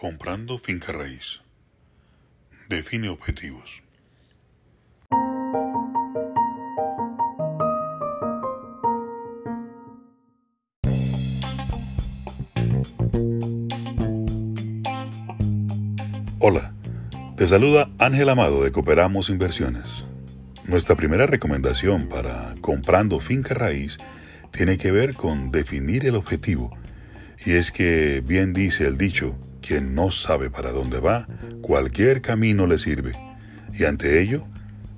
Comprando finca raíz. Define objetivos. Hola, te saluda Ángel Amado de Cooperamos Inversiones. Nuestra primera recomendación para comprando finca raíz tiene que ver con definir el objetivo. Y es que bien dice el dicho, quien no sabe para dónde va, cualquier camino le sirve. Y ante ello,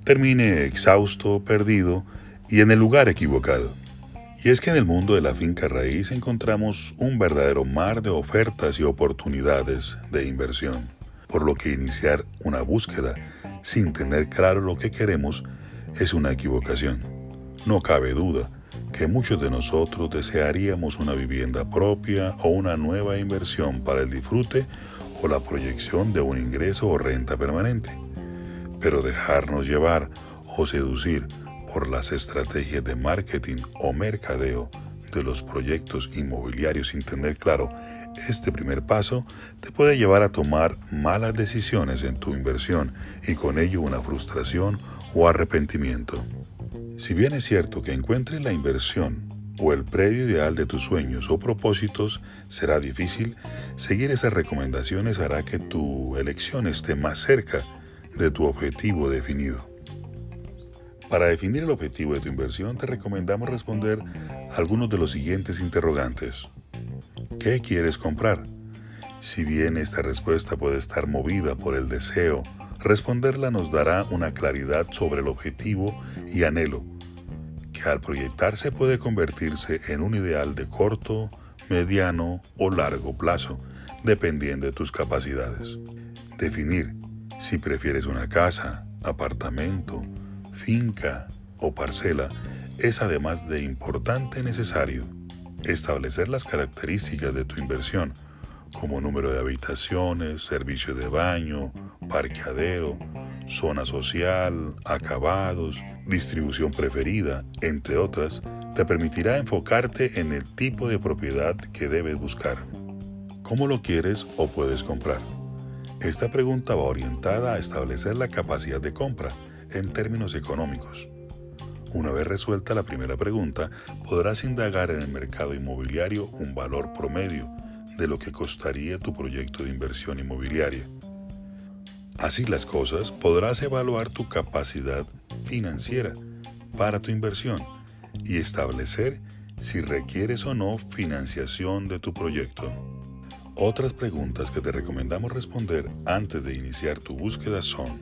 termine exhausto, perdido y en el lugar equivocado. Y es que en el mundo de la finca raíz encontramos un verdadero mar de ofertas y oportunidades de inversión, por lo que iniciar una búsqueda sin tener claro lo que queremos es una equivocación. No cabe duda que muchos de nosotros desearíamos una vivienda propia o una nueva inversión para el disfrute o la proyección de un ingreso o renta permanente. Pero dejarnos llevar o seducir por las estrategias de marketing o mercadeo de los proyectos inmobiliarios sin tener claro este primer paso te puede llevar a tomar malas decisiones en tu inversión y con ello una frustración o arrepentimiento. Si bien es cierto que encuentres la inversión o el predio ideal de tus sueños o propósitos será difícil, seguir esas recomendaciones hará que tu elección esté más cerca de tu objetivo definido. Para definir el objetivo de tu inversión te recomendamos responder algunos de los siguientes interrogantes. ¿Qué quieres comprar? Si bien esta respuesta puede estar movida por el deseo, responderla nos dará una claridad sobre el objetivo y anhelo, al proyectarse puede convertirse en un ideal de corto, mediano o largo plazo, dependiendo de tus capacidades. Definir si prefieres una casa, apartamento, finca o parcela es además de importante necesario establecer las características de tu inversión, como número de habitaciones, servicio de baño, parqueadero, zona social, acabados, distribución preferida, entre otras, te permitirá enfocarte en el tipo de propiedad que debes buscar. ¿Cómo lo quieres o puedes comprar? Esta pregunta va orientada a establecer la capacidad de compra en términos económicos. Una vez resuelta la primera pregunta, podrás indagar en el mercado inmobiliario un valor promedio de lo que costaría tu proyecto de inversión inmobiliaria. Así las cosas, podrás evaluar tu capacidad financiera para tu inversión y establecer si requieres o no financiación de tu proyecto. Otras preguntas que te recomendamos responder antes de iniciar tu búsqueda son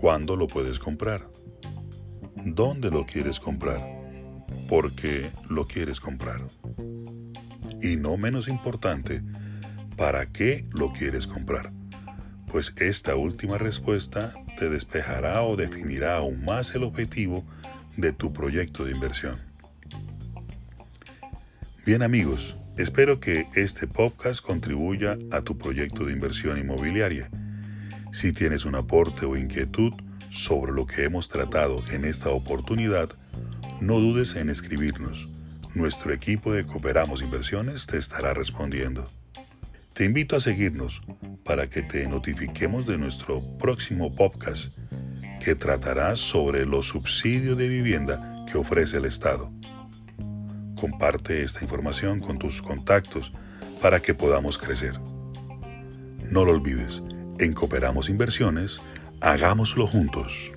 ¿Cuándo lo puedes comprar? ¿Dónde lo quieres comprar? ¿Por qué lo quieres comprar? Y no menos importante, ¿para qué lo quieres comprar? Pues esta última respuesta te despejará o definirá aún más el objetivo de tu proyecto de inversión. Bien amigos, espero que este podcast contribuya a tu proyecto de inversión inmobiliaria si tienes un aporte o inquietud sobre lo que hemos tratado en esta oportunidad, no dudes en escribirnos. Nuestro equipo de Cooperamos Inversiones te estará respondiendo. Te invito a seguirnos para que te notifiquemos de nuestro próximo podcast que tratará sobre los subsidios de vivienda que ofrece el Estado. Comparte esta información con tus contactos para que podamos crecer. No lo olvides, en Cooperamos Inversiones, hagámoslo juntos.